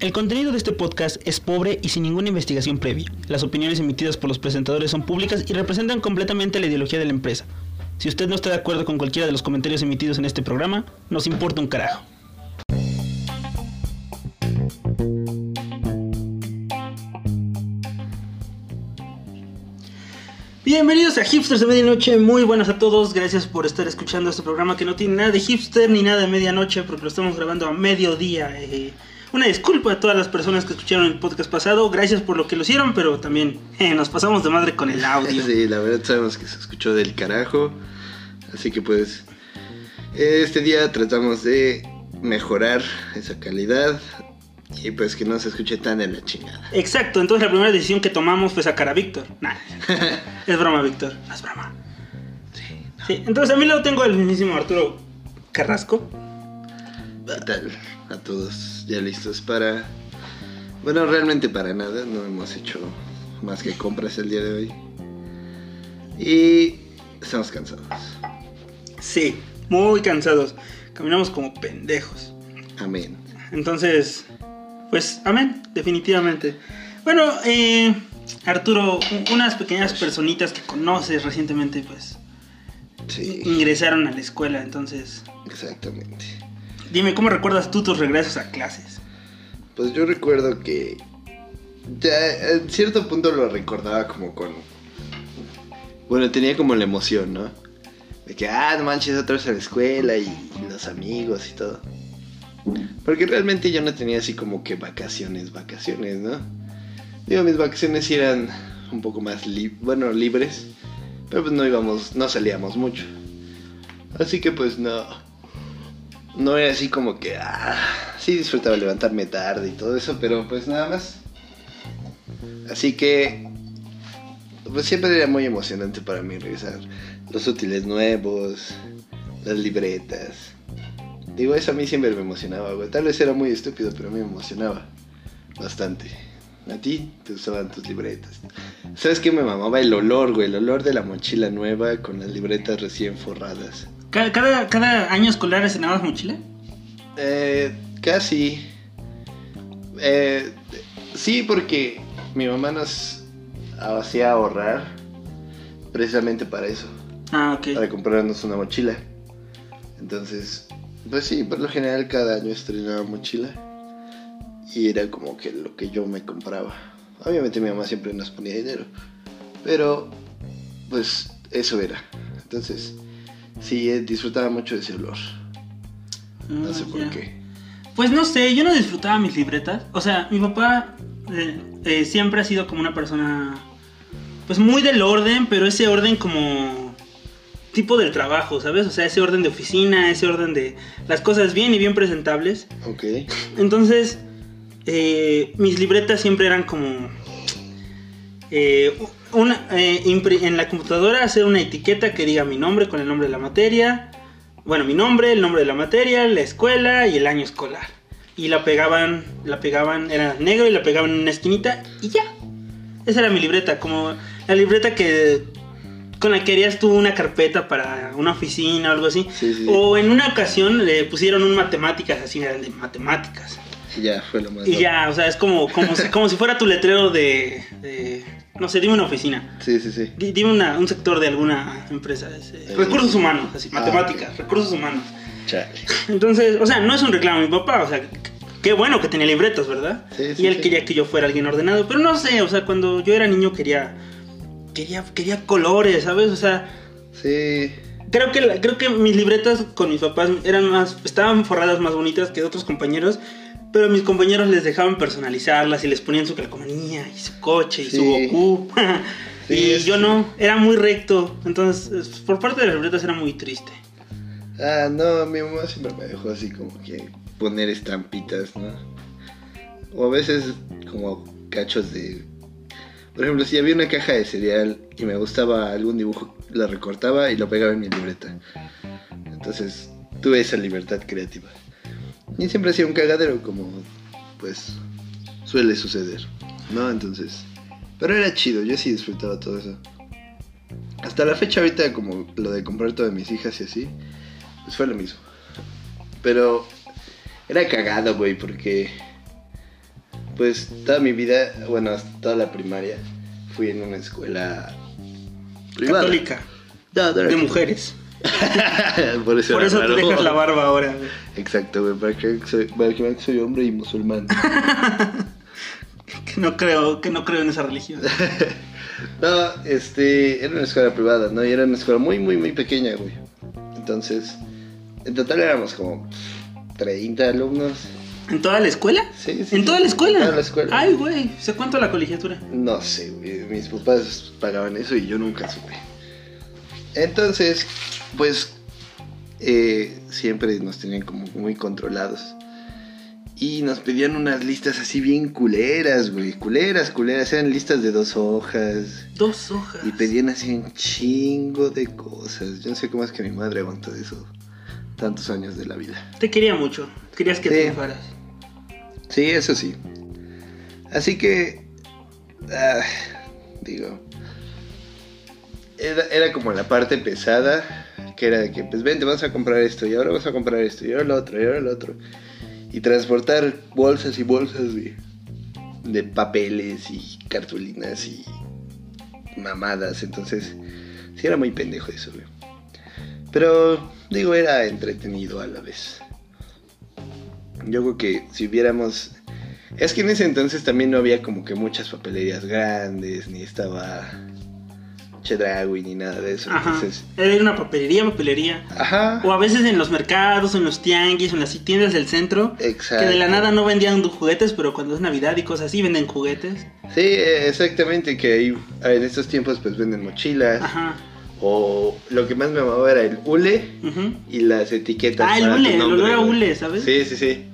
El contenido de este podcast es pobre y sin ninguna investigación previa. Las opiniones emitidas por los presentadores son públicas y representan completamente la ideología de la empresa. Si usted no está de acuerdo con cualquiera de los comentarios emitidos en este programa, nos importa un carajo. Bienvenidos a Hipsters de Medianoche, muy buenas a todos, gracias por estar escuchando este programa que no tiene nada de hipster ni nada de medianoche porque lo estamos grabando a mediodía. eh. Una disculpa a todas las personas que escucharon el podcast pasado, gracias por lo que lo hicieron, pero también eh, nos pasamos de madre con el audio. Sí, la verdad sabemos que se escuchó del carajo. Así que pues este día tratamos de mejorar esa calidad y pues que no se escuche tan de la chingada. Exacto, entonces la primera decisión que tomamos fue sacar a Víctor. Nah, es broma, Víctor, no es broma. Sí. Sí, entonces a mí lo tengo el mismísimo Arturo Carrasco. ¿Qué tal a todos? ¿Ya listos para... Bueno, realmente para nada, no hemos hecho más que compras el día de hoy. Y estamos cansados. Sí, muy cansados. Caminamos como pendejos. Amén. Entonces, pues, amén, definitivamente. Bueno, eh, Arturo, unas pequeñas personitas que conoces recientemente, pues, Sí, ingresaron a la escuela. Entonces, exactamente. Dime, ¿cómo recuerdas tú tus regresos a clases? Pues yo recuerdo que ya en cierto punto lo recordaba como con... Bueno, tenía como la emoción, ¿no? De que, ah, no manches, otra vez a la escuela y, los amigos y todo. Porque realmente yo no tenía así como que vacaciones, vacaciones, ¿no? Digo, mis vacaciones eran un poco más, li- bueno, libres. Pero pues no íbamos, no salíamos mucho. Así que pues no, no era así como que, ah, sí disfrutaba levantarme tarde y todo eso, pero pues nada más. Así que, pues siempre era muy emocionante para mí regresar. Los útiles nuevos, las libretas. Digo, eso a mí siempre me emocionaba, güey. Tal vez era muy estúpido, pero me emocionaba bastante. A ti te usaban tus libretas. ¿Sabes qué me mamaba? El olor, güey. El olor de la mochila nueva con las libretas recién forradas. ¿Cada, cada, cada año escolar estrenabas mochila? Eh, casi. Eh, sí, porque mi mamá nos hacía ahorrar precisamente para eso, Ah, ok. para comprarnos una mochila. Entonces, pues sí, por lo general cada año estrenaba mochila y era como que lo que yo me compraba. Obviamente mi mamá siempre nos ponía dinero, pero pues eso era. Entonces, sí, eh, disfrutaba mucho de ese olor. No sé Ah, por ya. qué. Pues no sé, yo no disfrutaba mis libretas. O sea, mi papá eh, eh, siempre ha sido como una persona, pues muy del orden, pero ese orden como tipo del trabajo, ¿sabes? O sea, ese orden de oficina, ese orden de las cosas bien y bien presentables. Ok. Entonces, eh, mis libretas siempre eran como... eh, una, eh, en la computadora hacer una etiqueta que diga mi nombre con el nombre de la materia. Bueno, mi nombre, el nombre de la materia, la escuela y el año escolar. Y la pegaban, la pegaban, era negro y la pegaban en una esquinita y ya. Esa era mi libreta, como la libreta que con la que harías tú una carpeta para una oficina o algo así. Sí, sí. O en una ocasión le pusieron un matemáticas, así eran de matemáticas. Ya, fue lo más. Y loco. ya, o sea, es como, como, si, como si fuera tu letrero de, de- No sé, dime una oficina. Sí, sí, sí. Di- Dime una- un sector de alguna empresa. Eh, recursos humanos, así, ah, matemáticas, recursos humanos. Chale. Entonces, o sea, no es un reclamo mi papá, o sea, qué bueno que tenía libretos, ¿verdad? Sí, sí, y él sí. quería que yo fuera alguien ordenado, pero no sé, o sea, cuando yo era niño quería quería quería colores, ¿sabes? O sea, Sí. creo que la- creo que mis libretas con mis papás eran más estaban forradas más bonitas que de otros compañeros, pero mis compañeros les dejaban personalizarlas y les ponían su calcomanía y su coche y su. Goku. Sí, y yo no, era muy recto, entonces es- por parte de las libretas era muy triste. Ah, no, mi mamá siempre me dejó así como que poner estampitas, ¿no? O a veces como cachos de... Por ejemplo, si había una caja de cereal y me gustaba algún dibujo, la recortaba y lo pegaba en mi libreta. Entonces tuve esa libertad creativa. Y siempre hacía un cagadero como, pues, suele suceder, ¿no? Entonces... Pero era chido, yo sí disfrutaba todo eso. Hasta la fecha ahorita como lo de comprar todas mis hijas y así, pues fue lo mismo. Pero era cagado, güey, porque pues toda mi vida, bueno, hasta toda la primaria, fui en una escuela privada. Católica. No, no era De mujeres. Por eso, Por era eso te dejas la barba ahora. Exacto, güey, para que, soy, para que vean que soy hombre y musulmán. Que no creo, que no creo en esa religión. no, este, era una escuela privada, ¿no? Y era una escuela muy, muy, muy pequeña, güey. Entonces, en total éramos como 30 alumnos. ¿En toda la escuela? Sí, sí, ¿En sí. toda la escuela? En toda la escuela. Ay, güey. ¿Se cuánto la colegiatura? No sé, güey. Mis papás pagaban eso y yo nunca supe. Entonces, pues, eh, siempre nos tenían como muy controlados. Y nos pedían unas listas así bien culeras, güey. Culeras, culeras. Eran listas de dos hojas. Dos hojas. Y pedían así un chingo de cosas. Yo no sé cómo es que mi madre aguantó eso tantos años de la vida. Te quería mucho. Querías que Sí. triunfaras. Sí, eso sí. Así que, ah, digo, era, era como la parte pesada, que era de que, pues vente, vas a comprar esto, y ahora vas a comprar esto, y ahora lo otro, y ahora lo otro. Y transportar bolsas y bolsas de, de papeles y cartulinas y mamadas. Entonces, sí era muy pendejo eso, güey. Pero, digo, era entretenido a la vez. Yo creo que si hubiéramos... Es que en ese entonces también no había como que muchas papelerías grandes, ni estaba Chedraui, ni nada de eso. Ajá. Entonces, Era una papelería, papelería. ajá. O a veces en los mercados, en los tianguis, en las tiendas del centro. Exacto. Que de la nada no vendían juguetes, pero cuando es Navidad y cosas así venden juguetes. Sí, eh, exactamente, que ahí en estos tiempos pues venden mochilas. Ajá. O lo que más me amaba era el hule y las etiquetas Ah, el hule, el olor a hule, ¿sabes? Sí, sí, sí.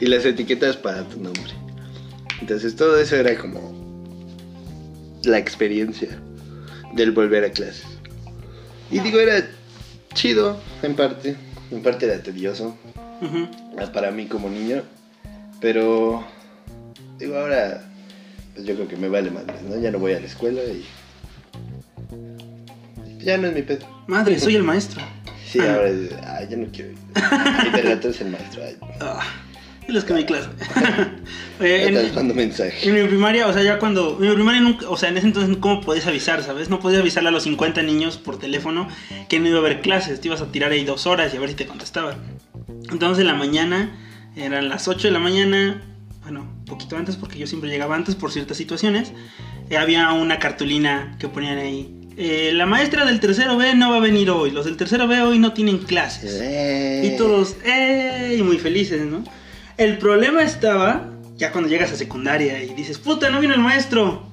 Y las etiquetas para tu nombre. Entonces todo eso era como la experiencia del volver a clases. Y digo, era chido en parte, en parte era tedioso ah, para mí como niño, pero digo, ahora pues yo creo que me vale madre, ¿no? Ya no voy a la escuela y ya no es mi pedo. Madre, soy el maestro. Sí, Ah. ahora es, ay, ya no quiero ir. Y rato es el maestro. Ay, Ah, y los que mi clase. Eh, en, estás mandando mensaje. en mi primaria, o sea, ya cuando. En mi primaria nunca. O sea, en ese entonces, ¿cómo podías avisar, sabes? No podías avisarle a los 50 niños por teléfono que no iba a haber clases. Te ibas a tirar ahí dos horas y a ver si te contestaban. Entonces, en la mañana, eran las 8 de la mañana. Bueno, poquito antes, porque yo siempre llegaba antes por ciertas situaciones. eh, había una cartulina que ponían ahí. eh, la maestra del tercero B no va a venir hoy. Los del tercero B hoy no tienen clases. Eh. Y todos, ¡eh! Y muy felices, ¿no? El problema estaba ya cuando llegas a secundaria y dices, puta, no vino el maestro.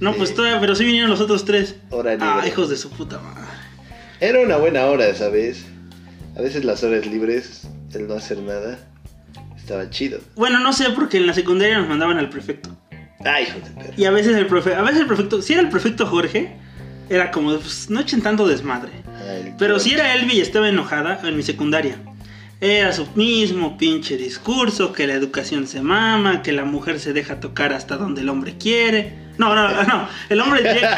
No, Sí. pues todavía, pero sí vinieron los otros tres. Hora Ah, hijos de su puta madre. Era una buena hora, ¿sabes? A veces las horas libres, el no hacer nada, estaba chido. Bueno, no sé, porque en la secundaria nos mandaban al prefecto. Ay, hijo de perra. Y a veces el profe, a veces el prefecto, si era el prefecto Jorge, era como, pues, no echen tanto desmadre. Ay, Pero si era Elvi y estaba enojada en mi secundaria. Era su mismo pinche discurso, que la educación se mama, que la mujer se deja tocar hasta donde el hombre quiere. No, no, no, el hombre llega...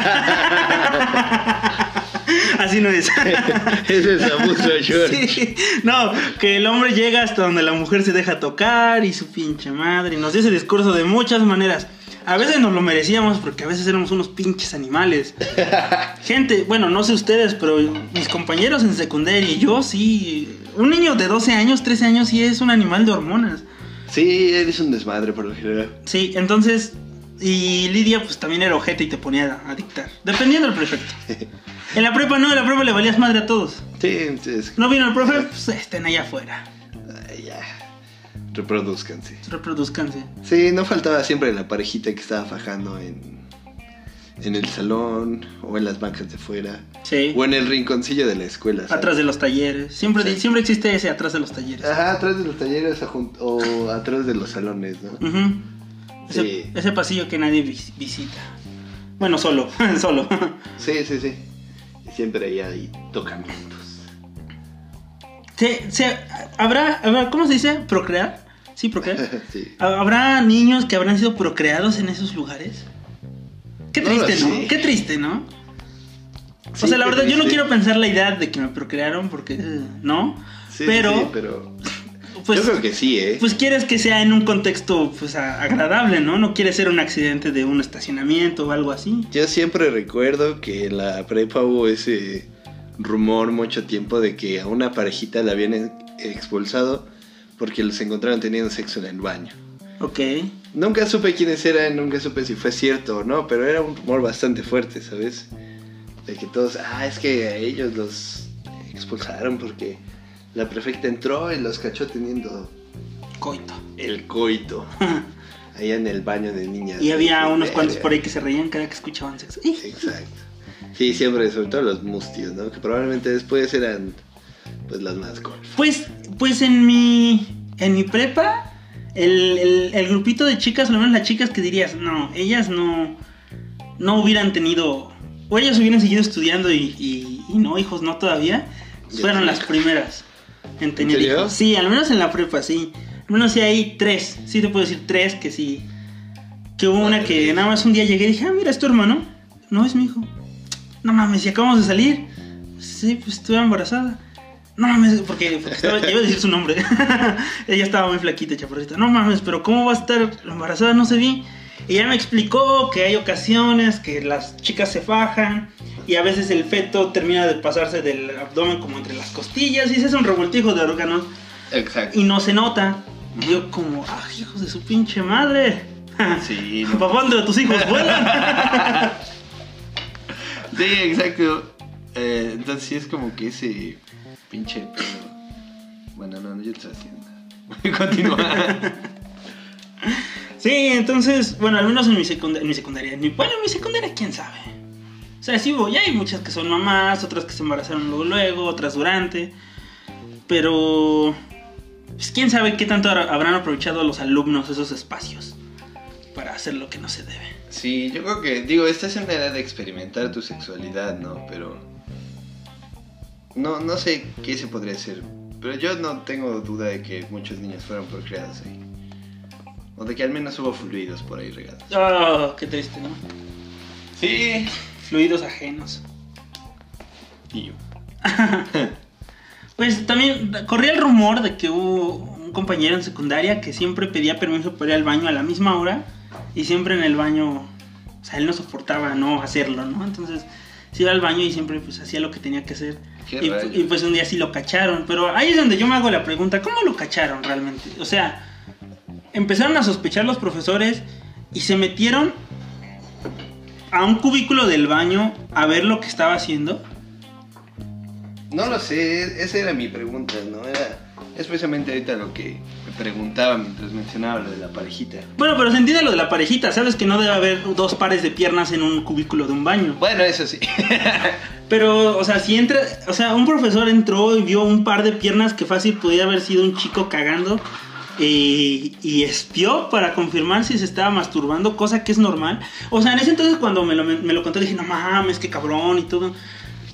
Así no es. Ese es abuso, George. Sí, no, que el hombre llega hasta donde la mujer se deja tocar y su pinche madre. Y nos dio ese discurso de muchas maneras. A veces nos lo merecíamos porque a veces éramos unos pinches animales. Gente, bueno, no sé ustedes, pero mis compañeros en secundaria y yo sí. Un niño de 12 años, 13 años sí es un animal de hormonas. Sí, eres un desmadre por lo general. Sí, entonces. Y Lidia, pues también era ojete y te ponía a, a dictar. Dependiendo del prefecto. En la prepa no, en la prepa le valías madre a todos. Sí, entonces, No vino el profe, pues estén allá afuera. ay, ya. Reproduzcanse. Reproduzcanse. Sí, no faltaba siempre la parejita que estaba fajando en, en el salón o en las bancas de fuera. Sí. O en el rinconcillo de la escuela. ¿sabes? Atrás de los talleres. Siempre, Sí. siempre existe ese atrás de los talleres. Ajá, atrás de los talleres o, atrás de los salones, ¿no? Ese, Sí. ese pasillo que nadie vis- visita. Bueno, solo, solo. Sí, sí, sí. Siempre ahí hay tocamientos. Se- se- ¿habrá, habrá- ¿Cómo se dice? ¿Procrear? Sí, procrear. sí. ¿Habrá niños que habrán sido procreados en esos lugares? Qué triste, ¿no? Qué triste, ¿no? Sí, o sea, la verdad, yo no quiero pensar la idea de que me procrearon porque, eh, ¿no? Sí, pero, sí, pero pues, Yo creo que sí, ¿eh? pues quieres que sea en un contexto pues agradable, ¿no? No quieres ser un accidente de un estacionamiento o algo así. Yo siempre recuerdo que en la prepa hubo ese rumor mucho tiempo de que a una parejita la habían ex- expulsado porque los encontraron teniendo sexo en el baño. Ok. Nunca supe quiénes eran, nunca supe si fue cierto o no, pero era un rumor bastante fuerte, ¿sabes? De que todos, ah, es que a ellos los expulsaron porque la prefecta entró y los cachó teniendo Coito. el coito allá en el baño de niñas. y había unos cuantos verga. por ahí que se reían cada que escuchaban sexo. Exacto. Sí, siempre, sobre todo los mustios, ¿no? Que probablemente después eran, pues, las más golf. Pues, pues en mi, en mi prepa, el, el- el grupito de chicas, al menos las chicas que dirías, no, ellas no, no hubieran tenido, o ellas hubieran seguido estudiando y, y- y no, hijos, no todavía, fueron las primeras en tener serio? hijos. Sí, al menos en la prepa, sí. Al menos sí hay tres, sí te puedo decir tres que sí. Que hubo una que nada más un día llegué y dije, ah, mira, es tu hermano. No, es mi hijo. No mames, y acabamos de salir. Sí, pues estuve embarazada. No mames, porque, estaba, iba a decir su nombre. Ella estaba muy flaquita, chaparrita. No mames, pero ¿cómo va a estar embarazada? No se vi. Y ella me explicó que hay ocasiones que las chicas se fajan y a veces el feto termina de pasarse del abdomen como entre las costillas y se hace un revoltijo de órganos Exacto. y no se nota. Y yo como, ah, hijos de su pinche madre. Sí. Papá, ¿dónde tus hijos vuelan? Sí, exacto. Eh, entonces sí es como que ese pinche pedo. Bueno, no, yo te haciendo. Voy a continuar. Sí, entonces, bueno, al menos en mi, secunda- en mi secundaria. En mi, bueno, en mi secundaria, quién sabe. O sea, sí ya hay muchas que son mamás, otras que se embarazaron luego, luego, otras durante. Pero, pues quién sabe qué tanto habrá- habrán aprovechado los alumnos esos espacios para hacer lo que no se debe. Sí, yo creo que, digo, esta es una edad de experimentar tu sexualidad, ¿no? Pero. No, no sé qué se podría hacer. Pero yo no tengo duda de que muchos niños fueron procreados ahí. O de que al menos hubo fluidos por ahí regados. Oh, qué triste, ¿no? Sí. Fluidos ajenos. Y Pues también corría el rumor de que hubo un compañero en secundaria que siempre pedía permiso para ir al baño a la misma hora y siempre en el baño, o sea, él no soportaba no hacerlo, ¿no? Entonces se iba al baño y siempre pues hacía lo que tenía que hacer. Y, pues un día sí lo cacharon, pero ahí es donde yo me hago la pregunta, ¿cómo lo cacharon realmente? O sea, empezaron a sospechar los profesores y se metieron a un cubículo del baño a ver lo que estaba haciendo. No lo sé, esa era mi pregunta, es precisamente ahorita lo que me preguntaba mientras mencionaba lo de la parejita. Bueno, pero se entiende lo de la parejita. Sabes que no debe haber dos pares de piernas en un cubículo de un baño. Bueno, eso sí. Pero, o sea, si entra. O sea, un profesor entró y vio un par de piernas que fácil podía haber sido un chico cagando. Y, y espió para confirmar si se estaba masturbando, cosa que es normal. O sea, en ese entonces cuando me lo, me lo contó dije, no mames, qué cabrón y todo.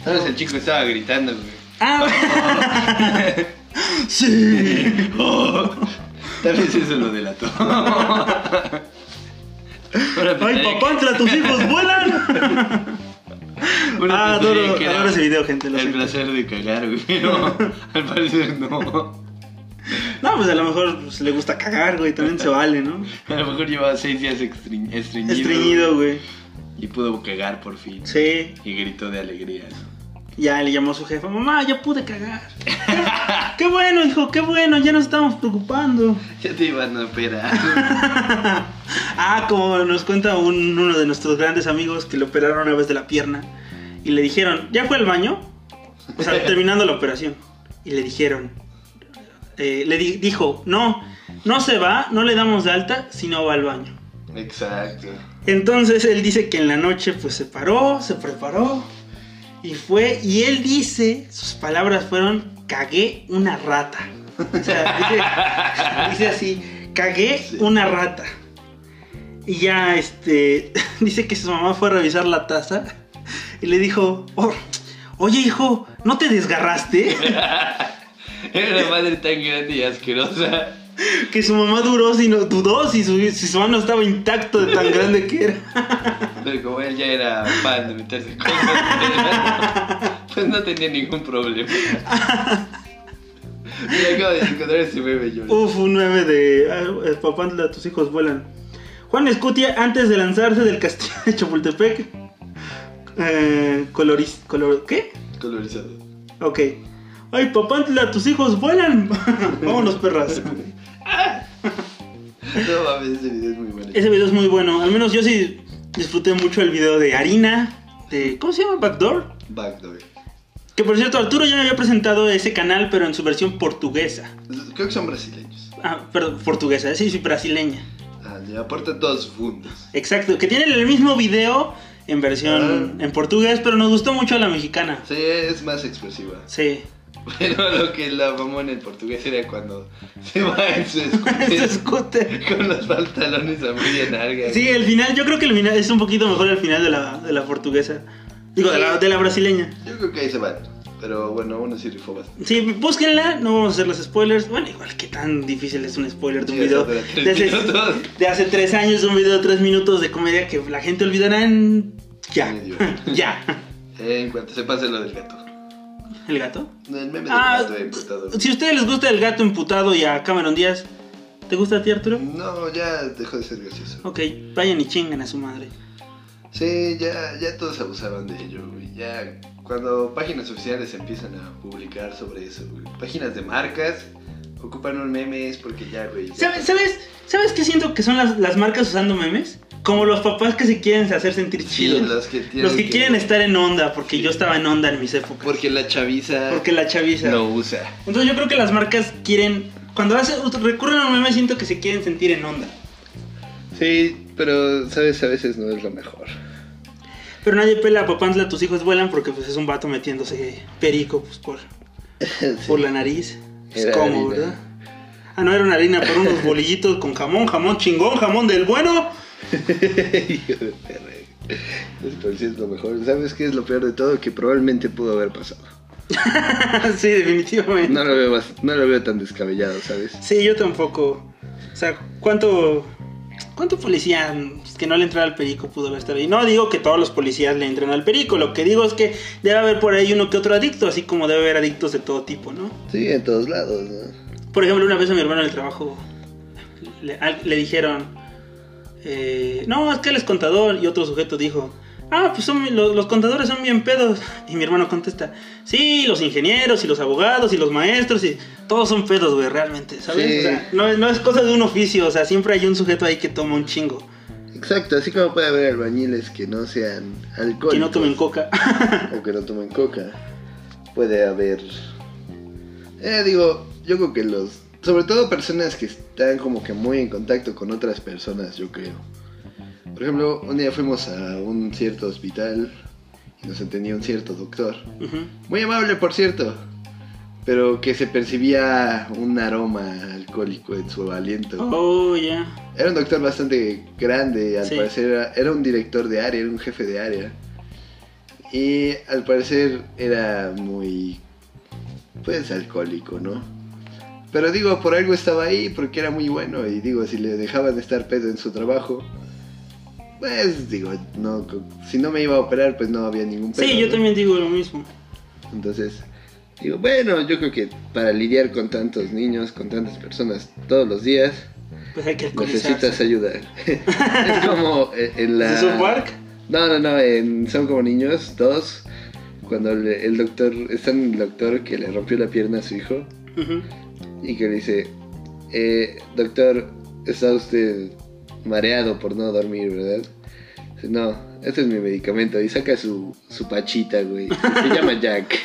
Sabes, el chico estaba gritando, güey. Ah, sí. Tal vez eso lo delató. Ay, entre tus hijos vuelan. uno Ah, adoro, que adoro ese video, gente. lo El siento. placer de cagar, güey. Pero al parecer no. No, pues a lo mejor pues, le gusta cagar, güey, también se vale, ¿no? A lo mejor llevaba seis días estreñ- estreñido. Estreñido, güey. Y pudo cagar por fin. Sí, Y gritó de alegría, ¿no? Ya le llamó a su jefa, mamá, ya pude cagar. qué bueno, hijo, qué bueno, ya nos estamos preocupando. Ya te iban a operar. ah, como nos cuenta un- uno de nuestros grandes amigos que le operaron una vez de la pierna y le dijeron, ¿ya fue al baño? O sea, terminando la operación. Y le dijeron, eh, le di- dijo, no, no se va, no le damos de alta si no va al baño. Exacto. Entonces él dice que en la noche pues se paró, se preparó y fue y él dice, sus palabras fueron, cagué una rata. O sea, dice, dice así, cagué Sí. una rata. Y ya este dice que su mamá fue a revisar la taza y le dijo, "Oh, oye hijo, ¿no te desgarraste? Era una madre tan grande y asquerosa. Que su mamá duró, si no, dudó si su, si su mano estaba intacto de tan grande que era. Pero como él ya era fan de meterse cosas, pues no tenía ningún problema. Me acabo de encontrar ese meme yo. Uf, un meme de ah, Papantla, tus hijos vuelan. Juan Escutia, antes de lanzarse del castillo de Chapultepec, eh, coloriz, color, ¿qué? Colorizado. Ok. Ay, Papantla, tus hijos vuelan. Vámonos, perras. No mames, ese video es muy bueno. Ese video es muy bueno. Al menos yo sí disfruté mucho el video de Harina. De, ¿Cómo se llama? Backdoor. Backdoor. Que por cierto, Arturo ya me había presentado ese canal, pero en su versión portuguesa. Creo que son brasileños. Ah, perdón, portuguesa, sí, sí, brasileña. Ah, le aportan todos sus fundos. Exacto, que tienen el mismo video en versión Ah. en portugués, pero nos gustó mucho la mexicana. Sí, es más expresiva. Sí. Pero lo que la mamó en el portugués era cuando se va en su scooter scooter. con los pantalones a media narga. Sí, el final, yo creo que el final es un poquito mejor el final de la, de la portuguesa. Digo, de la, de la brasileña. Yo creo que ahí se van. Pero bueno, uno sí rifó bastante. Sí, búsquenla, no vamos a hacer los spoilers. Bueno, igual que tan difícil es un spoiler de un Sí, video de de hace tres años, un video de tres minutos de comedia que la gente olvidará en... Ya, ya. Eh, en cuanto se pase lo del gato. ¿El gato? El meme del Ah, gato emputado. si a ustedes les gusta el gato emputado y a Cameron Díaz, ¿te gusta a ti, Arturo? No, ya dejó de ser gracioso. Ok, vayan y chingan a su madre. Sí, ya, ya todos abusaban de ello, güey. Ya cuando páginas oficiales empiezan a publicar sobre eso, güey. Páginas de marcas ocupan un meme es porque ya, güey. ya- ¿Sabes, sabes, ¿Sabes qué siento que son las, las marcas usando memes? Como los papás que se quieren hacer sentir Sí, chidos. los que tienen Los que que- quieren estar en onda, porque yo estaba en onda en mis épocas. Porque la chaviza Porque la chaviza. lo usa. Entonces yo creo que las marcas quieren... Cuando hace, recurren a un meme siento que se quieren sentir en onda. Sí, pero sabes, a veces no es lo mejor. Pero nadie pela a Papantla, tus hijos vuelan porque pues es un vato metiéndose perico pues, por, por la nariz. Es Era como, harina. ¿verdad? Ah, no, era una harina por unos bolillitos con jamón, jamón chingón, jamón del bueno. Hijo de perra. Los policías es lo mejor. ¿Sabes qué es lo peor de todo? Que probablemente pudo haber pasado. sí, definitivamente. No lo veo, no lo veo tan descabellado, ¿sabes? Sí, yo tampoco. O sea, ¿cuánto, cuánto policía que no le entra al perico pudo haber estado ahí? No digo que todos los policías le entren al perico, lo que digo es que debe haber por ahí uno que otro adicto, así como debe haber adictos de todo tipo, ¿no? Sí, en todos lados, ¿no? Por ejemplo, una vez a mi hermano en el trabajo le, le dijeron, eh, no, es que él es contador, y otro sujeto dijo, ah, pues son, lo- los, contadores son bien pedos. Y mi hermano contesta, sí, los ingenieros y los abogados y los maestros, y todos son pedos, güey, realmente, ¿sabes? Sí. O sea, no, no es cosa de un oficio, o sea, siempre hay un sujeto ahí que toma un chingo, Exacto, así como puede haber albañiles que no sean alcohólicos. que no tomen coca. o que no tomen coca. Puede haber. Eh, digo, yo creo que los. Sobre todo personas que están como que muy en contacto con otras personas, yo creo. Por ejemplo, un día fuimos a un cierto hospital y nos atendía un cierto doctor. Muy amable, por cierto. Pero que se percibía un aroma alcohólico en su aliento. Oh, ya. Era un doctor bastante grande, al Sí. parecer era, era un director de área, era un jefe de área. Y al parecer era muy, pues, alcohólico, ¿no? Pero digo, por algo estaba ahí, porque era muy bueno. Y digo, si le dejaban estar pedo en su trabajo, pues digo, no, si no me iba a operar, pues no había ningún pedo. Sí, yo ¿no? también digo lo mismo. Entonces, digo, bueno, yo creo que para lidiar con tantos niños, con tantas personas todos los días, Pues hay que alcoholizarse. necesitas ayuda. es como eh, en la... ¿Es un park? No, no, no, en Son como niños, dos, cuando le- el doctor, está en el doctor que le rompió la pierna a su hijo y que le dice, eh, doctor, está usted mareado por no dormir, ¿verdad? No, este es mi medicamento y saca su, su pachita, güey. Se llama Jack.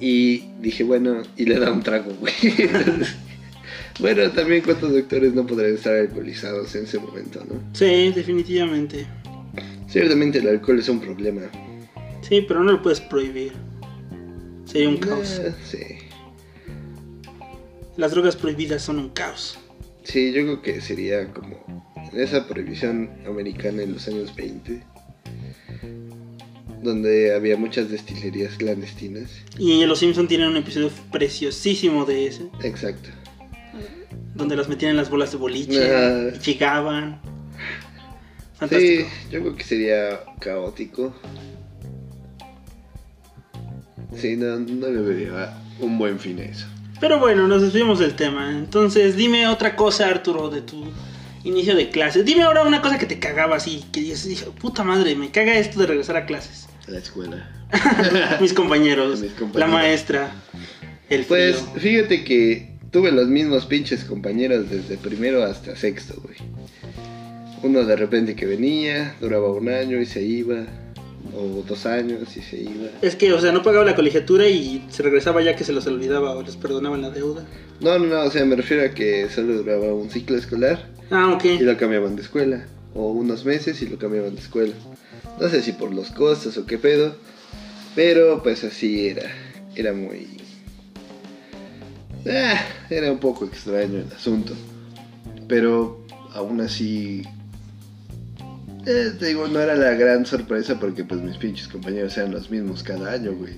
Y dije, bueno, y le da un trago, güey. Entonces, bueno, también cuántos doctores no podrían estar alcoholizados en ese momento, ¿no? Sí, definitivamente. Ciertamente el alcohol es un problema. Sí, pero no lo puedes prohibir. Sería un caos. Eh, sí. Las drogas prohibidas son un caos. Sí, yo creo que sería como esa prohibición americana en los años 20, donde había muchas destilerías clandestinas. Y Los Simpson tienen un episodio preciosísimo de ese, Exacto. donde las metían en las bolas de boliche Ah. y llegaban. Sí, yo creo que sería caótico. Sí, no, no le vería un buen fin eso. Pero bueno, nos desviamos del tema. Entonces, dime otra cosa, Arturo, de tu inicio de clases. Dime ahora una cosa que te cagaba así, que dices, puta madre, me caga esto de regresar a clases. A la escuela. Mis compañeros, Mis la maestra, el Pues frío. fíjate que tuve los mismos pinches compañeros desde primero hasta sexto, güey. Uno de repente que venía, duraba un año y se iba, o dos años y se iba. Es que, o sea, no pagaba la colegiatura y se regresaba ya que se los olvidaba o les perdonaban la deuda. No, no, no, o sea, me refiero a que solo duraba un ciclo escolar Ah, ok. y lo cambiaban de escuela, o unos meses y lo cambiaban de escuela. No sé si por los costos o qué pedo, pero pues así era, era muy... Ah, era un poco extraño el asunto, pero aún así... eh, te digo, no era la gran sorpresa porque pues mis pinches compañeros eran los mismos cada año, güey.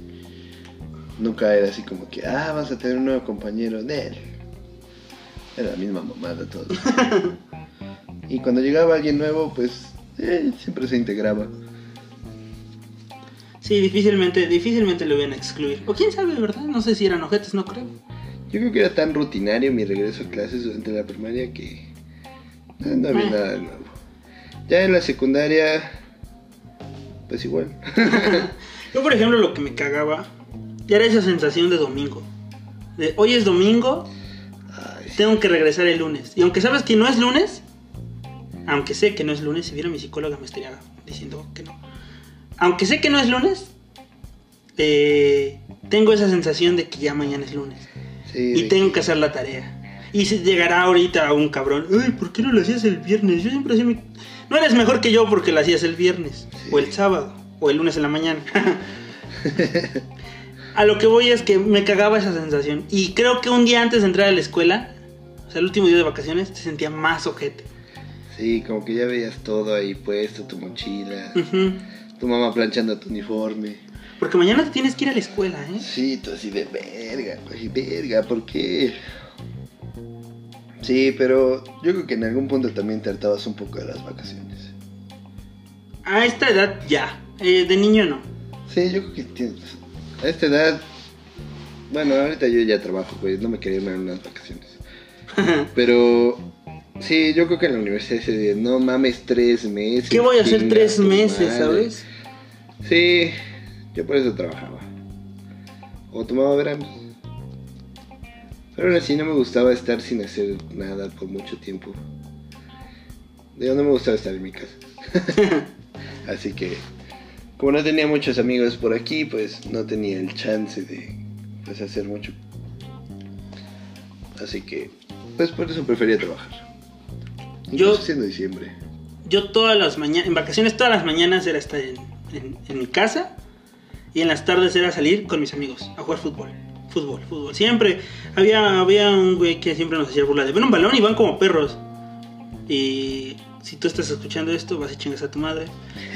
Nunca era así como que, ah, vas a tener un nuevo compañero de él. Era la misma mamada todo. y cuando llegaba alguien nuevo, pues eh, siempre se integraba. Sí, difícilmente, difícilmente lo iban a excluir. O quién sabe, ¿verdad? No sé si eran ojetes, no creo. Yo creo que era tan rutinario mi regreso a clases durante la primaria que no había nada nuevo. Ya en la secundaria, pues igual. Yo, por ejemplo, lo que me cagaba era esa sensación de domingo. De hoy es domingo, Ay, tengo que regresar el lunes. Y aunque sabes que no es lunes, aunque sé que no es lunes, si viera mi psicóloga me estaría diciendo que no. Aunque sé que no es lunes, eh, tengo esa sensación de que ya mañana es lunes. Sí, Y tengo que hacer la tarea. Y si llegará ahorita un cabrón, ay, ¿por qué no lo hacías el viernes? Yo siempre hacía mi... No eres mejor que yo porque lo hacías el viernes, Sí. o el sábado, o el lunes en la mañana. a lo que voy es que me cagaba esa sensación. Y creo que un día antes de entrar a la escuela, o sea, el último día de vacaciones, te sentía más ojete. Sí, como que ya veías todo ahí puesto, tu mochila, tu mamá planchando tu uniforme. Porque mañana te tienes que ir a la escuela, ¿eh? Sí, tú así de verga, güey, verga, ¿por qué? Sí, pero yo creo que en algún punto también te hartabas un poco de las vacaciones. A esta edad ya, Eh, de niño no. Sí, yo creo que tienes. A esta edad. Bueno, ahorita yo ya trabajo, pues no me quería irme en unas vacaciones. Pero. Sí, yo creo que en la universidad se de no mames tres meses. ¿Qué voy a hacer tres meses, madre". sabes? Sí, yo por eso trabajaba. O tomaba verano. Pero aún así no me gustaba estar sin hacer nada por mucho tiempo. Digo, no me gustaba estar en mi casa. así que, como no tenía muchos amigos por aquí, pues no tenía el chance de pues, hacer mucho. Así que, pues por eso prefería trabajar. Yo- siendo diciembre. Yo todas las mañanas, en vacaciones todas las mañanas era estar en, en- en mi casa y en las tardes era salir con mis amigos a jugar fútbol. Fútbol, fútbol. Siempre había, había un güey que siempre nos hacía burla de ven un balón y van como perros. Y si tú estás escuchando esto, vas y chingas a tu madre.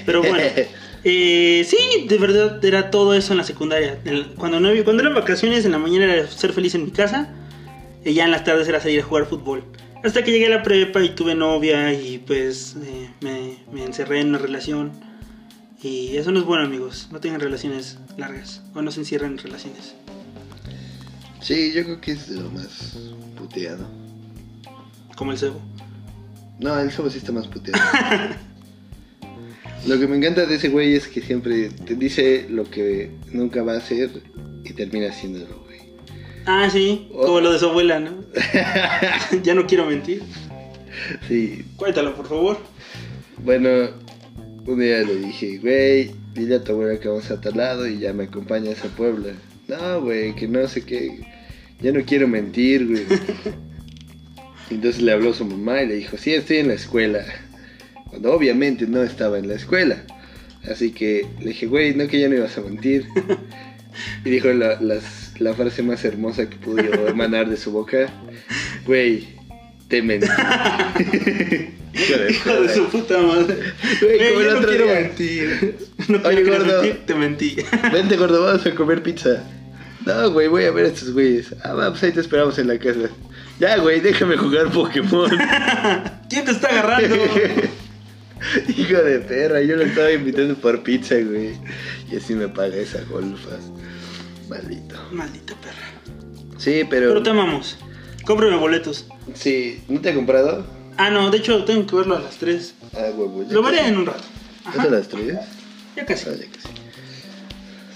Pero bueno, eh, sí, de verdad era todo eso en la secundaria. Cuando, no, cuando eran vacaciones, en la mañana era ser feliz en mi casa y ya en las tardes era salir a jugar fútbol. Hasta que llegué a la prepa y tuve novia y pues eh, me, me encerré en una relación. Y eso no es bueno amigos, no tengan relaciones largas o no se encierren en relaciones. Sí, yo creo que es de lo más puteado. Como el cebo. No, el Sabo sí está más puteado. lo que me encanta de ese güey es que siempre te dice lo que nunca va a hacer y termina haciéndolo, güey. Ah, sí, Oh. como lo de su abuela, ¿no? ya no quiero mentir. Sí, Cuéntalo, por favor. bueno, un día le dije, güey, dile a tu abuela que vamos a tal lado y ya me acompañas a Puebla. No, güey, que no sé qué. Ya no quiero mentir, güey. Entonces le habló a su mamá y le dijo, sí, estoy en la escuela. Cuando obviamente no estaba en la escuela. Así que le dije, güey, no que ya no ibas a mentir. Y dijo la, las- la frase más hermosa que pudo emanar de su boca. Güey, te mentí. Hijo de su puta madre. Güey, Güey, como el yo no quiero día. mentir. No Oye, quiero gordo. mentir, te mentí. Vente, gordo, vamos a comer pizza. No, güey, voy a ver a estos güeyes. Ah, va, pues ahí te esperamos en la casa. Ya, güey, déjame jugar Pokémon. ¿Quién te está agarrando? Hijo de perra, yo lo estaba invitando por pizza, güey. Y así me paga esa golfas. Maldito. Maldita perra. Sí, pero. Pero te amamos. Cómprame boletos. Sí, ¿no te ha comprado? Ah, no, de hecho tengo que verlo a las 3. Ah, huevo. Lo veré en un rato. ¿Es Ajá, a las tres? ya casi. Ah, ya casi.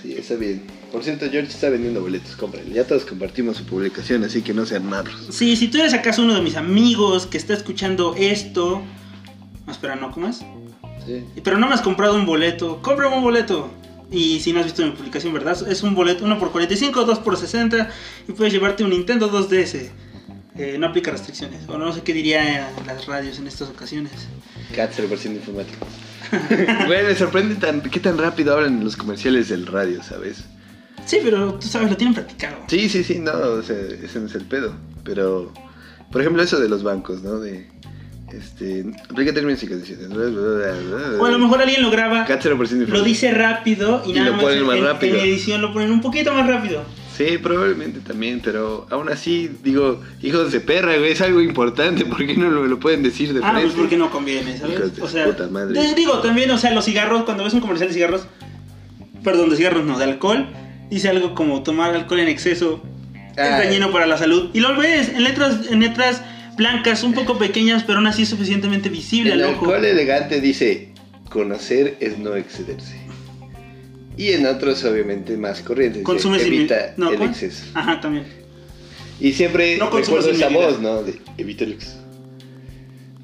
Sí, está bien. Por cierto, George está vendiendo boletos, cómprenle. Ya todos compartimos su publicación, así que no sean malos. Sí, si tú eres acaso uno de mis amigos que está escuchando esto. No, espera, no, ¿cómo es? Sí. Pero no me has comprado un boleto. Cómprame un boleto. Y si no has visto mi publicación, ¿verdad? Es un boleto, uno por 45, dos por 60. Y puedes llevarte un Nintendo 2DS. Eh, no aplica restricciones. O no sé qué diría las radios en estas ocasiones. Cat 0% informático. Güey, me sorprende tan, qué tan rápido hablan los comerciales del radio, ¿sabes? Sí, pero tú sabes, lo tienen practicado. Sí, sí, sí, no, o sea, ese no es el pedo. Pero, por ejemplo, eso de los bancos, ¿no? De, este, aplica términos y condiciones. O a lo mejor alguien lo graba, Cat 0% informático. lo dice rápido y, Y nada lo más ponen en, más en- rápido. en edición lo ponen un poquito más rápido. Sí, probablemente también, pero aún así, digo, hijos de perra, güey, es algo importante, ¿por qué no lo, lo pueden decir de Ah, frente? pues porque no conviene, ¿sabes? O sea, puta madre. te digo, también, o sea, los cigarros, cuando ves un comercial de cigarros, perdón, de cigarros no, de alcohol, dice algo como tomar alcohol en exceso es dañino para la salud. Y lo ves en letras, en letras blancas, un poco pequeñas, pero aún así suficientemente visible El al ojo. alcohol elegante dice, conocer es no excederse. Y en otros, obviamente, más corrientes, dice, Consume sin evita no, el exceso. Ajá, también. Y siempre No recuerdo esa voz, ¿no? De evita el exceso.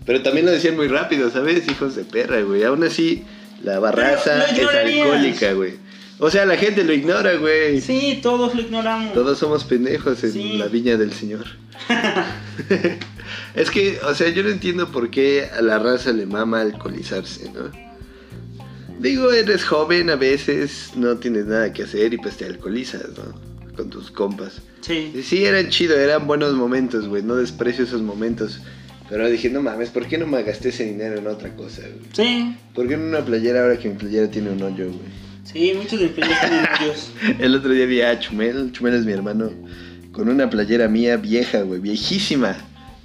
Pero también lo decían muy rápido, ¿sabes? Hijos de perra, güey. Aún así, la barraza es alcohólica, güey. O sea, la gente lo ignora, güey. Sí, todos lo ignoramos. Todos somos pendejos en Sí. la viña del Señor. es que, o sea, yo no entiendo por qué a la raza le mama alcoholizarse, ¿no? Digo, eres joven a veces, no tienes nada que hacer y pues te alcoholizas, ¿no? Con tus compas. Sí. Y sí, eran chido, eran buenos momentos, güey, no desprecio esos momentos. Pero dije, no mames, ¿por qué no me gasté ese dinero en otra cosa, güey? Sí, ¿Por qué en una playera ahora que mi playera tiene un hoyo, güey? Sí, muchos películas tienen hoyos. El otro día vi a Chumel, Chumel es mi hermano, con una playera mía vieja, güey, viejísima.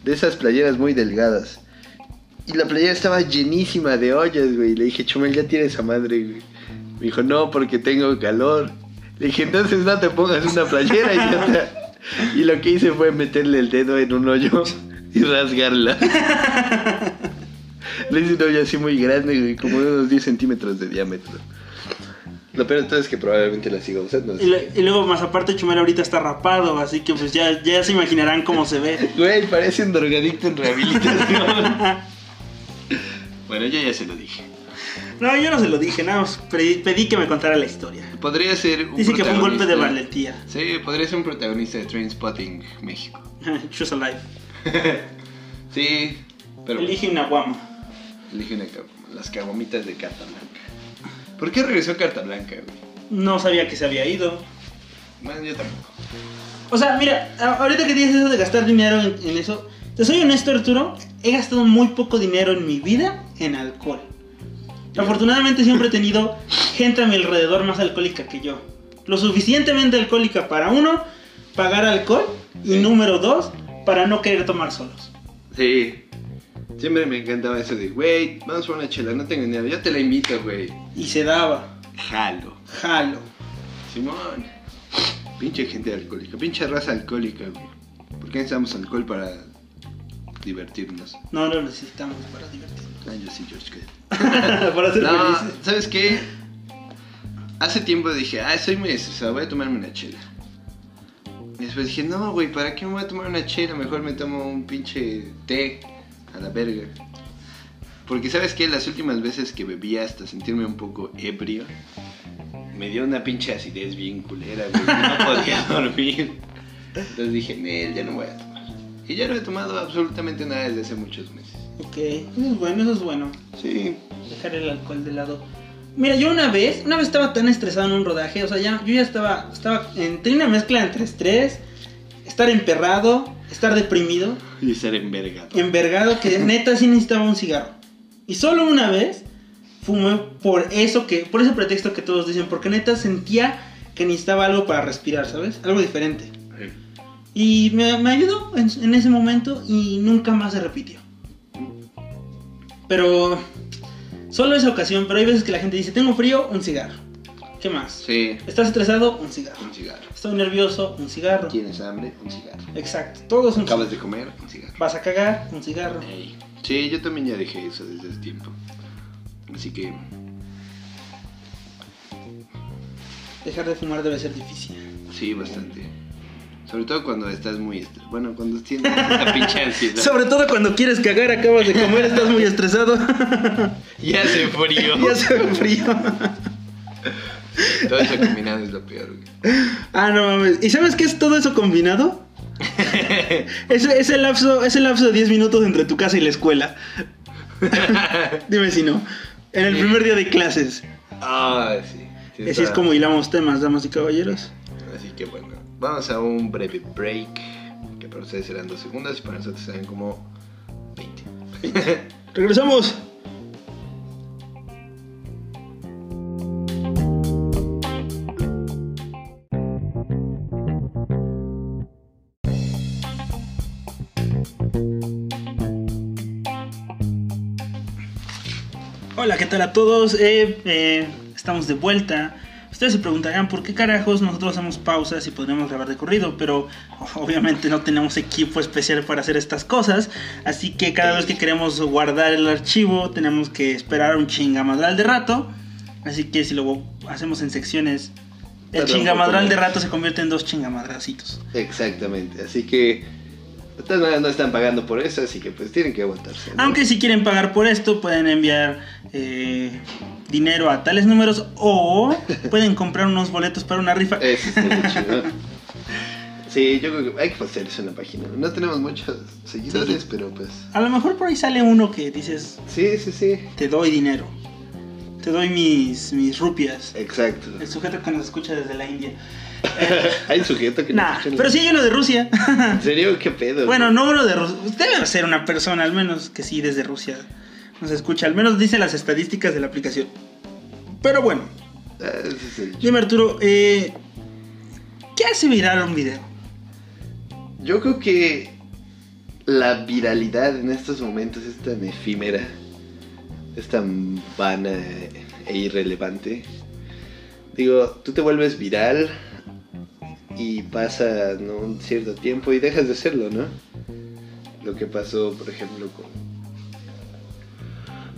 De esas playeras muy delgadas. Y la playera estaba llenísima de hoyos, güey. Le dije, Chumel, ya tienes esa madre, güey. Me dijo, no, porque tengo calor. Le dije, entonces no te pongas una playera, idiota. Y lo que hice fue meterle el dedo en un hoyo y rasgarla. Le hice un hoyo así muy grande, güey, como de unos 10 centímetros de diámetro. Lo peor todo es que probablemente la siga usando. Y, le- y luego, más aparte, Chumel ahorita está rapado, así que pues ya, ya se imaginarán cómo se ve. Güey, parece un drogadicto en rehabilitación. bueno, yo ya se lo dije. No, yo no se lo dije, nada más pedí, pedí que me contara la historia. Podría ser un Dice que fue un golpe de valentía. Sí, podría ser un protagonista de Trainspotting México. Choose a life. sí, pero Elige una guama. elige una las caguamitas de carta blanca. ¿Por qué regresó carta blanca, güey? No sabía que se había ido. Bueno, yo tampoco. O sea, mira, ahorita que dices eso de gastar dinero en, en eso, te soy honesto, Arturo, he gastado muy poco dinero en mi vida en alcohol. Afortunadamente siempre he tenido gente a mi alrededor más alcohólica que yo. Lo suficientemente alcohólica para uno, pagar alcohol y número dos, para no querer tomar solos. Sí. Siempre me encantaba eso de, güey, vamos por una chela, no tengo dinero, yo te la invito, güey. Y se daba, Jalo. jalo. Simón. Pinche gente alcohólica, pinche raza alcohólica, güey. ¿Por qué necesitamos alcohol para divertirnos? No lo necesitamos para divertirnos. Ah, yo sí, George, para ser No, felices. ¿sabes qué? Hace tiempo dije, ah, estoy muy estresado, voy a tomarme una chela. Y después dije, no, güey, ¿para qué me voy a tomar una chela? Mejor me tomo un pinche té a la verga. Porque, ¿sabes qué? Las últimas veces que bebía hasta sentirme un poco ebrio, me dio una pinche acidez bien culera, güey. No podía dormir. Entonces dije, Nel, ya no voy a tomar. Y ya no he tomado absolutamente nada desde hace muchos meses. Ok, eso es bueno, eso es bueno. Sí, dejar el alcohol de lado. Mira, yo una vez, una vez estaba tan estresado en un rodaje, o sea, ya, yo ya estaba, estaba, en, tenía una mezcla entre estrés, estar emperrado, estar deprimido, y ser envergado. envergado, que neta sí necesitaba un cigarro. Y solo una vez fumé por eso que, por ese pretexto que todos dicen, porque neta sentía que necesitaba algo para respirar, ¿sabes? Algo diferente. Y me, me ayudó en, en ese momento y nunca más se repitió. Pero solo esa ocasión, pero hay veces que la gente dice, tengo frío, un cigarro. ¿Qué más? Sí. ¿Estás estresado? Un cigarro. Un cigarro. Estoy nervioso, un cigarro. ¿Tienes hambre? Un cigarro. Exacto, todo es un ¿Acabas de comer? Un cigarro. Vas a cagar, un cigarro. Sí, yo también ya dejé eso desde hace tiempo. Así que Dejar de fumar debe ser difícil. sí, bastante. Sobre todo cuando estás muy estres- Bueno, cuando tienes una pinche ansiedad. Sobre todo cuando quieres cagar, acabas de comer, estás muy estresado. Ya hace frío. ya se frío. Todo eso combinado es lo peor, güey. Ah, no mames. ¿Y sabes qué es todo eso combinado? Ese, ese, lapso, ese lapso de 10 minutos entre tu casa y la escuela. Dime si no. En el primer día de clases. Ah, sí. sí Así es está. como hilamos temas, damas y caballeros. Así que bueno, vamos a un breve break. Que para ustedes serán dos segundos y para nosotros serán como 20. Regresamos. Hola, ¿qué tal a todos? Eh, eh, estamos de vuelta. Ustedes se preguntarán por qué carajos nosotros hacemos pausas y podríamos grabar de corrido, pero obviamente no tenemos equipo especial para hacer estas cosas, así que cada vez que queremos guardar el archivo tenemos que esperar un chingamadral de rato, así que si lo hacemos en secciones, el chingamadral de rato se convierte en dos chingamadracitos. Exactamente, así que de todas maneras no están pagando por eso, así que pues tienen que aguantarse. ¿no? Aunque si quieren pagar por esto pueden enviar eh, dinero a tales números o pueden comprar unos boletos para una rifa. Eso está chido. Sí, yo creo que hay que hacer eso en la página. No tenemos muchos seguidores, pero pues. A lo mejor por ahí sale uno que dices, Sí, sí, sí. te doy dinero. Te doy mis, mis rupias. Exacto. El sujeto que nos escucha desde la India. Hay sujeto que nah, en- pero sí hay uno de Rusia. ¿En serio? ¿Qué pedo? bueno, no uno de Rusia. Debe ser una persona, al menos que sí, desde Rusia. Nos escucha. Al menos dice las estadísticas de la aplicación. Pero bueno, Ah, dime Arturo, eh, ¿qué hace viral un video? Yo creo que la viralidad en estos momentos es tan efímera, es tan vana e irrelevante. Digo, tú te vuelves viral y pasa ¿no? un cierto tiempo y dejas de serlo, ¿no? Lo que pasó, por ejemplo, con...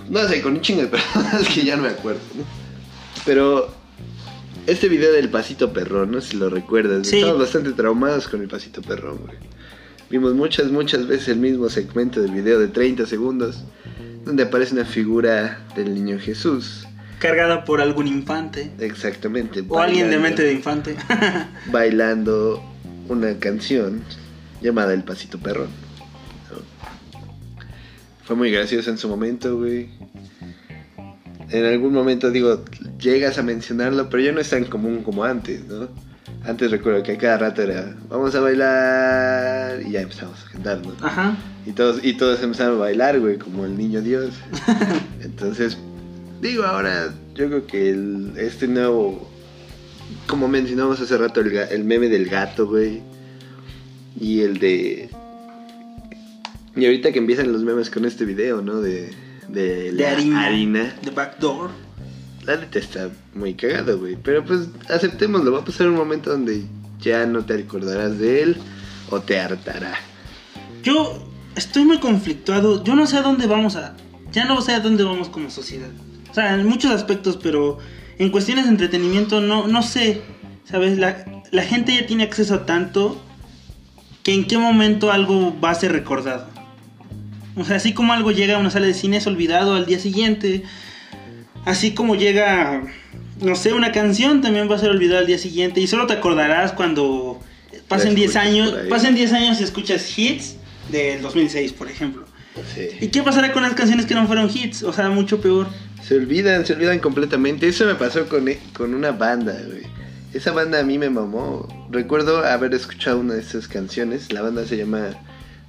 No sé, con un chingo de personas que ya no me acuerdo, ¿no? Pero este video del pasito perrón, no sé si lo recuerdas. Sí. Estamos bastante traumados con el pasito perrón, güey. Vimos muchas, muchas veces el mismo segmento del video de 30 segundos, donde aparece una figura del niño Jesús. Cargada por algún infante. Exactamente. O alguien de mente de infante. Bailando una canción llamada El Pasito Perrón. ¿no? Fue muy gracioso en su momento, güey. En algún momento, digo, llegas a mencionarlo, pero ya no es tan común como antes, ¿no? Antes recuerdo que a cada rato era, vamos a bailar, y ya empezamos a cantar, ¿no? Ajá. Y todos, y todos empezaron a bailar, güey, como el niño Dios. Entonces, digo, ahora yo creo que el- este nuevo, como mencionamos hace rato, el, el meme del gato, güey. Y el de... Y ahorita que empiezan los memes con este video, ¿no? De, de, De la harina. harina. The Backdoor. La neta está muy cagado, güey. Pero pues aceptémoslo, va a pasar un momento donde ya no te acordarás de él o te hartará. Yo estoy muy conflictuado. Yo no sé a dónde vamos a. Ya no sé a dónde vamos como sociedad. O sea, en muchos aspectos, pero en cuestiones de entretenimiento no, no sé. ¿Sabes? La, la gente ya tiene acceso a tanto que en qué momento algo va a ser recordado. O sea, así como algo llega a una sala de cine es olvidado al día siguiente. Así como llega, no sé, una canción también va a ser olvidada al día siguiente. Y solo te acordarás cuando pasen 10 escuches años. Pasen 10 años y escuchas hits del 2006, por ejemplo. ¿Y qué pasará con las canciones que no fueron hits? O sea, mucho peor. Se olvidan, se olvidan completamente. Eso me pasó con, e- con una banda, güey. Esa banda a mí me mamó. Recuerdo haber escuchado una de esas canciones. La banda se llama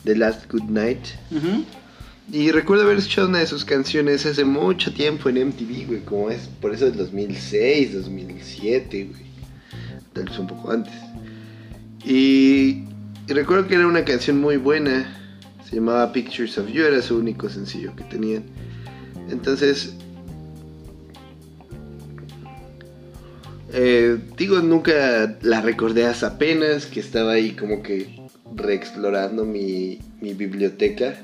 The Last Good Night. Y recuerdo haber escuchado una de sus canciones hace mucho tiempo en MTV, güey. Como es por eso del 2006, 2007, güey. Tal vez un poco antes. Y, y recuerdo que era una canción muy buena. Se llamaba Pictures of You, era su único sencillo que tenían. Entonces, Eh, digo, nunca la recordé hasta apenas que estaba ahí como que reexplorando mi, mi biblioteca.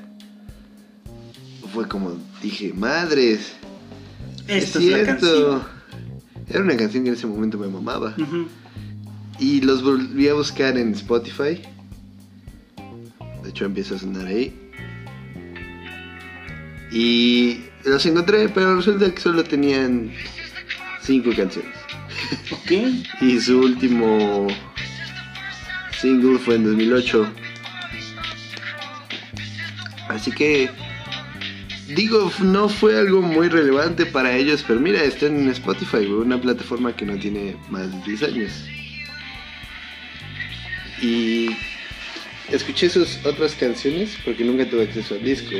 Fue como dije, madres, Esta es es, la cierto. canción. Era una canción que en ese momento me mamaba. Y los volví a buscar en Spotify. De hecho empieza a sonar ahí. Y los encontré, pero resulta que solo tenían cinco canciones. Ok. Y su último single fue en 2008. Así que digo, no fue algo muy relevante para ellos, pero mira, está en Spotify, una plataforma que no tiene más de 10 años. Y escuché sus otras canciones porque nunca tuve acceso al disco.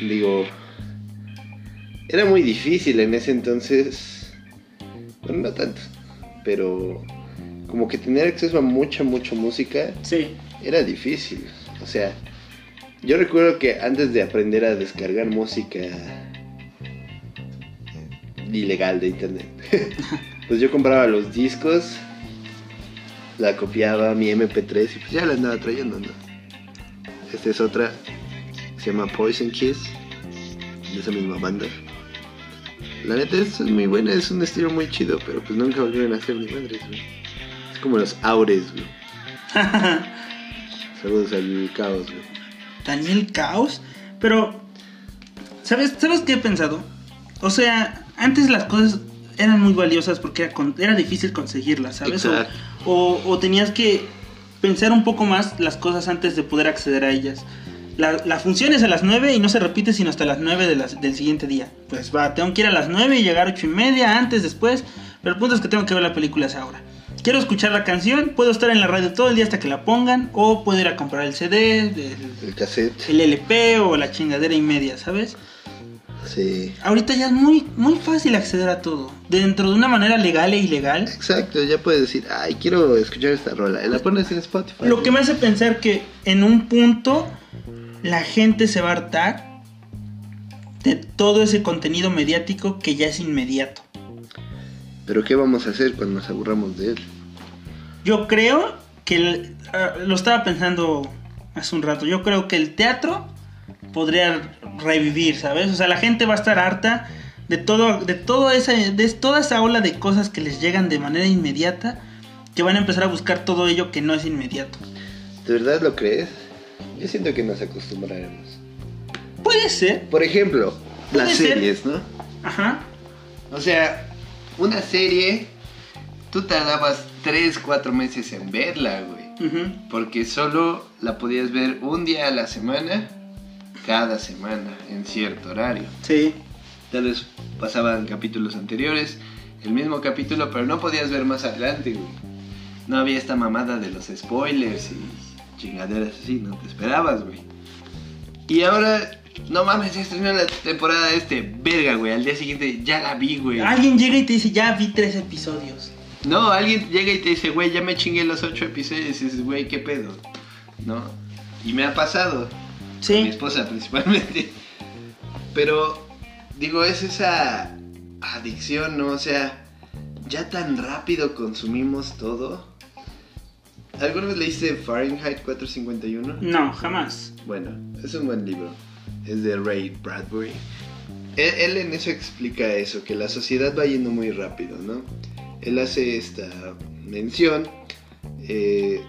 Digo, era muy difícil en ese entonces. Bueno, no tanto, pero como que tener acceso a mucha, mucha música Sí. era difícil. O sea, yo recuerdo que antes de aprender a descargar música ilegal de internet, pues yo compraba los discos, la copiaba mi MP3 y pues ya la andaba trayendo, ¿no? Esta es otra, se llama Poison Kiss, de esa misma banda. La neta, esto es muy buena, es un estilo muy chido, pero pues nunca volvieron a hacer ni madres, güey. Es como los Aures, güey. Saludos al caos, güey. Daniel Caos. Pero, ¿sabes, ¿sabes qué he pensado? O sea, antes las cosas eran muy valiosas porque era, con- era difícil conseguirlas, ¿sabes? O, Exacto. o- o tenías que pensar un poco más las cosas antes de poder acceder a ellas. La, la función es a las 9 y no se repite sino hasta las 9 de las- del siguiente día. Pues va, tengo que ir a las 9 y llegar a 8 y media, antes, después. Pero el punto es que tengo que ver la película esa hora. Quiero escuchar la canción, puedo estar en la radio todo el día hasta que la pongan, o puedo ir a comprar el CD, el, El cassette. el LP o la chingadera y media, ¿sabes? Sí. Ahorita ya es muy, muy fácil acceder a todo. Dentro de una manera legal e ilegal. Exacto, ya puedes decir, ay, quiero escuchar esta rola. La pones en Spotify. Lo que me hace pensar que en un punto la gente se va a hartar de todo ese contenido mediático que ya es inmediato. Pero ¿qué vamos a hacer cuando nos aburramos de él? Yo creo que el- ah, lo estaba pensando hace un rato. Yo creo que el teatro podría revivir, ¿sabes? O sea, la gente va a estar harta de todo, de todo esa, de toda esa ola de cosas que les llegan de manera inmediata, que van a empezar a buscar todo ello que no es inmediato. ¿De verdad lo crees? Yo siento que nos acostumbraremos. Puede ser, Por ejemplo, las ser. series, ¿no? ajá. O sea, una serie, tú tardabas 3, 4 meses en verla, güey. ujú. Porque solo la podías ver un día a la semana, cada semana, en cierto horario. Sí, Tal vez pasaban capítulos anteriores, el mismo capítulo, pero no podías ver más adelante, güey. No había esta mamada de los spoilers y chingaderas así, no te esperabas, güey. Y ahora, no mames, se estrenó la temporada este, verga, güey. Al día siguiente ya la vi, güey. alguien llega y te dice, ya vi tres episodios. No, alguien llega y te dice, güey, ya me chingué los ocho episodios. Y dices, güey, ¿qué pedo? ¿No? Y me ha pasado. Mi Sí, esposa principalmente. Pero, digo, es esa adicción, ¿no? O sea, ya tan rápido consumimos todo. ¿Alguna vez leíste Fahrenheit 451? no, jamás. Bueno, es un buen libro. Es de Ray Bradbury. Él, él en eso explica eso, que la sociedad va yendo muy rápido, ¿no? Él hace esta mención eh,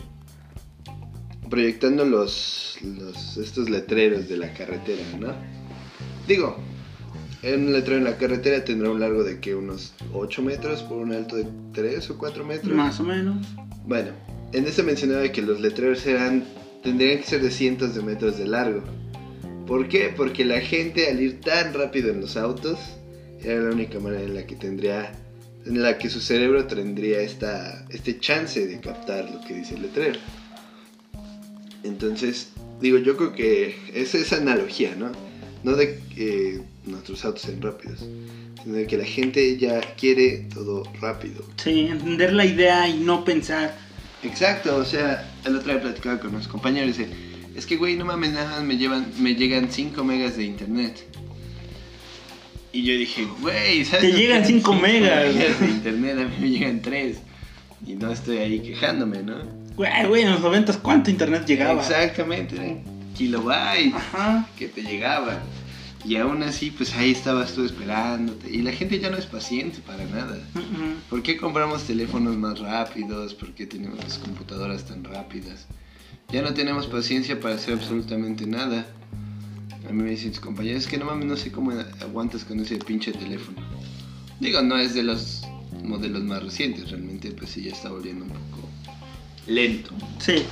proyectando los, los- estos letreros de la carretera, ¿no? Digo, un letrero en la carretera tendrá un largo de que unos 8 metros por un alto de 3 o 4 metros. Más o menos. Bueno, en esta mencionaba que los letreros eran tendrían que ser de cientos de metros de largo. ¿Por qué? Porque la gente al ir tan rápido en los autos era la única manera en la que tendría en la que su cerebro tendría esta este chance de captar lo que dice el letrero. Entonces, digo, yo creo que es esa analogía, ¿no? No de que nuestros autos sean rápidos, sino de que la gente ya quiere todo rápido. Sí, entender la idea y no pensar. Exacto, o sea, el otro día platicaba con unos compañeros y dice, es que güey, no mames, nada más me, llevan, me llegan 5 megas de internet. Y yo dije, güey, ¿sabes? Te llegan que- 5 cinco megas. de internet, a mí me llegan 3. Y no estoy ahí quejándome, ¿no? Güey, güey, en los 90 ¿cuánto internet llegaba? Exactamente, eran kilobytes Ajá. que te llegaban. Y aún así, pues ahí estabas tú esperándote. Y la gente ya no es paciente para nada. ¿Por qué compramos teléfonos más rápidos? ¿Por qué tenemos las computadoras tan rápidas? Ya no tenemos paciencia para hacer absolutamente nada. A mí me dicen tus compañeros, es que no mames, no sé cómo aguantas con ese pinche teléfono. Digo, no es de los modelos más recientes, realmente pues sí ya está volviendo un poco lento. Sí.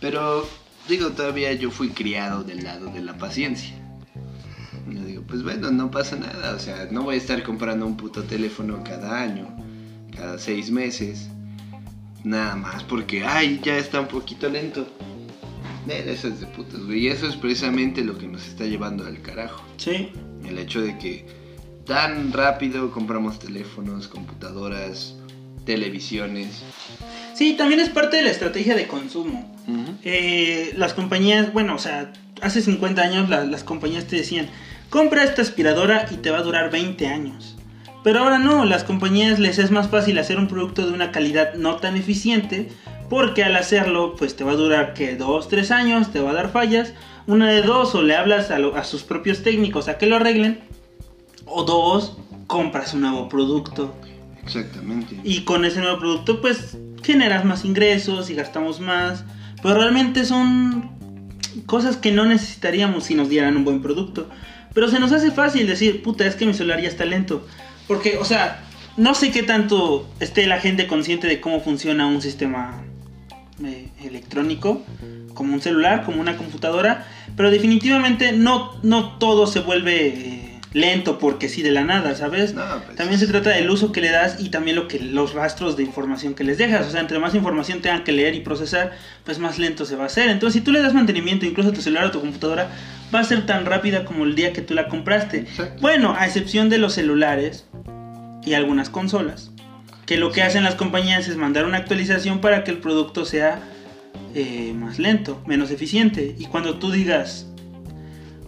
Pero digo, todavía yo fui criado del lado de la paciencia. Yo digo, pues bueno, no pasa nada. O sea, no voy a estar comprando un puto teléfono cada año, cada seis meses. Nada más porque, ay, ya está un poquito lento. Eso es de putas, güey. Y eso es precisamente lo que nos está llevando al carajo. Sí. El hecho de que tan rápido compramos teléfonos, computadoras, televisiones. Sí, también es parte de la estrategia de consumo. Eh, las compañías, bueno, o sea, hace 50 años la- las compañías te decían, compra esta aspiradora y te va a durar 20 años. Pero ahora no, las compañías les es más fácil hacer un producto de una calidad no tan eficiente porque al hacerlo pues te va a durar que 2, 3 años, te va a dar fallas. Una de dos, o le hablas a, lo- a sus propios técnicos a que lo arreglen. O dos, compras un nuevo producto. Exactamente. Y con ese nuevo producto, pues generas más ingresos y gastamos más. Pero realmente son cosas que no necesitaríamos si nos dieran un buen producto. Pero se nos hace fácil decir, puta, es que mi celular ya está lento. Porque, o sea, no sé qué tanto esté la gente consciente de cómo funciona un sistema eh, electrónico, como un celular, como una computadora. Pero definitivamente no, no todo se vuelve eh, lento porque sí de la nada, ¿sabes? No, pues, También se trata del uso que le das y también lo que los rastros de información que les dejas. O sea, entre más información tengan que leer y procesar, pues más lento se va a hacer. Entonces, si tú le das mantenimiento incluso a tu celular o tu computadora, va a ser tan rápida como el día que tú la compraste. Exacto. Bueno, a excepción de los celulares y algunas consolas, que lo que hacen las compañías es mandar una actualización para que el producto sea eh, más lento, menos eficiente. Y cuando tú digas,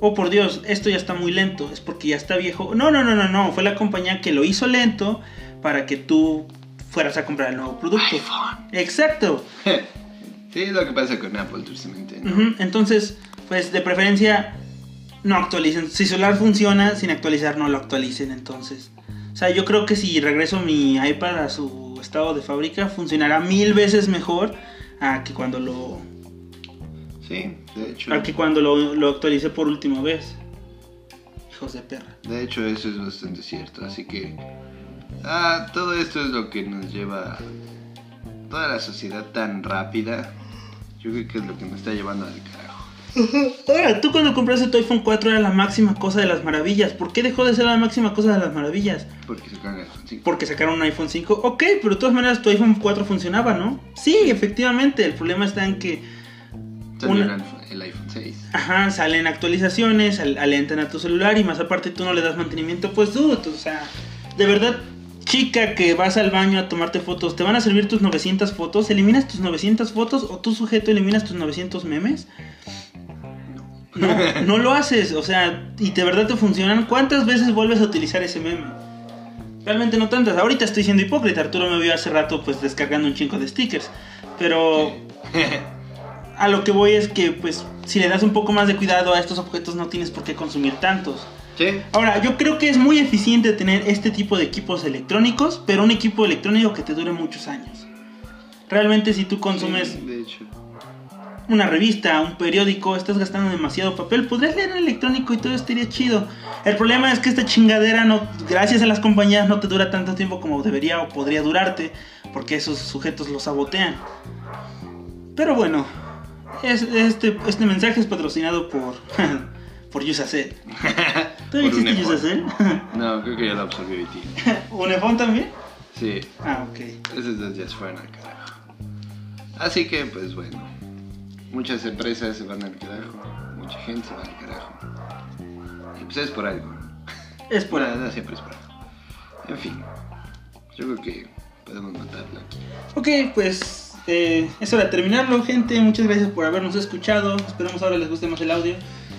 oh por Dios, esto ya está muy lento, es porque ya está viejo. No, no, no, no, no, fue la compañía que lo hizo lento para que tú fueras a comprar el nuevo producto. iPhone. Exacto. Sí, es lo que pasa con Apple, tristemente. ¿no? Ujú, Entonces, pues de preferencia no actualicen. Si celular funciona, sin actualizar no lo actualicen entonces. O sea, yo creo que si regreso mi iPad a su estado de fábrica, funcionará mil veces mejor a que cuando lo, Sí, de hecho. a que cuando lo, lo actualicé por última vez. Hijos de perra. De hecho, eso es bastante cierto. Así que. Ah, todo esto es lo que nos lleva. Toda la sociedad tan rápida. Yo creo que es lo que nos está llevando al carajo. Ahora, tú cuando compraste tu iPhone 4 era la máxima cosa de las maravillas. ¿Por qué dejó de ser la máxima cosa de las maravillas? Porque caga el iPhone 5. Porque sacaron un iPhone 5. Ok, pero de todas maneras tu iPhone 4 funcionaba, ¿no? Sí, efectivamente. El problema está en que, Una- el iPhone- el iPhone 6. ajá, salen actualizaciones, al- alentan a tu celular y más aparte tú no le das mantenimiento. Pues dude, o sea, de verdad, chica que vas al baño a tomarte fotos, ¿te van a servir tus 900 fotos? ¿Eliminas tus 900 fotos o tú sujeto eliminas tus 900 memes? No, no lo haces, o sea, y de verdad te funcionan. ¿Cuántas veces vuelves a utilizar ese meme? Realmente no tantas. Ahorita estoy siendo hipócrita. Arturo me vio hace rato pues descargando un chingo de stickers. Pero a lo que voy es que pues si le das un poco más de cuidado a estos objetos no tienes por qué consumir tantos. Sí. Ahora, yo creo que es muy eficiente tener este tipo de equipos electrónicos, pero un equipo electrónico que te dure muchos años. Realmente si tú consumes Sí, de hecho. una revista, un periódico, estás gastando demasiado papel, podrías leer en electrónico y todo estaría chido. El problema es que esta chingadera no, gracias a las compañías no te dura tanto tiempo como debería o podría durarte, porque esos sujetos lo sabotean. Pero bueno, es- este, este mensaje es patrocinado por por. ¿Tú Por existe. Usacell? No, creo que ya lo absorbió BT. ¿Unifón también? Sí, Ah, ok. esos dos ya se fueron al carajo. Así que, pues bueno. Muchas empresas se van al carajo. Mucha gente se va al carajo. Y pues es por algo. Es por no siempre es por algo. En fin. Yo creo que podemos matarlo aquí. Ok, pues eh, es hora de terminarlo, gente. Muchas gracias por habernos escuchado. Esperemos ahora les guste más el audio.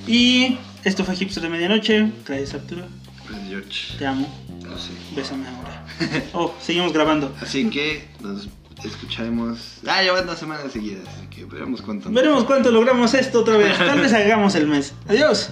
Y esto fue Hipster de Medianoche. Gracias, Arturo. Pues George. Te amo. No sé. Bésame ahora. Oh, seguimos grabando. Así que nos escucharemos. Ah, ya van dos semanas seguidas. Así que veremos cuánto. Veremos cuánto logramos esto otra vez. Tal vez hagamos el mes. Adiós.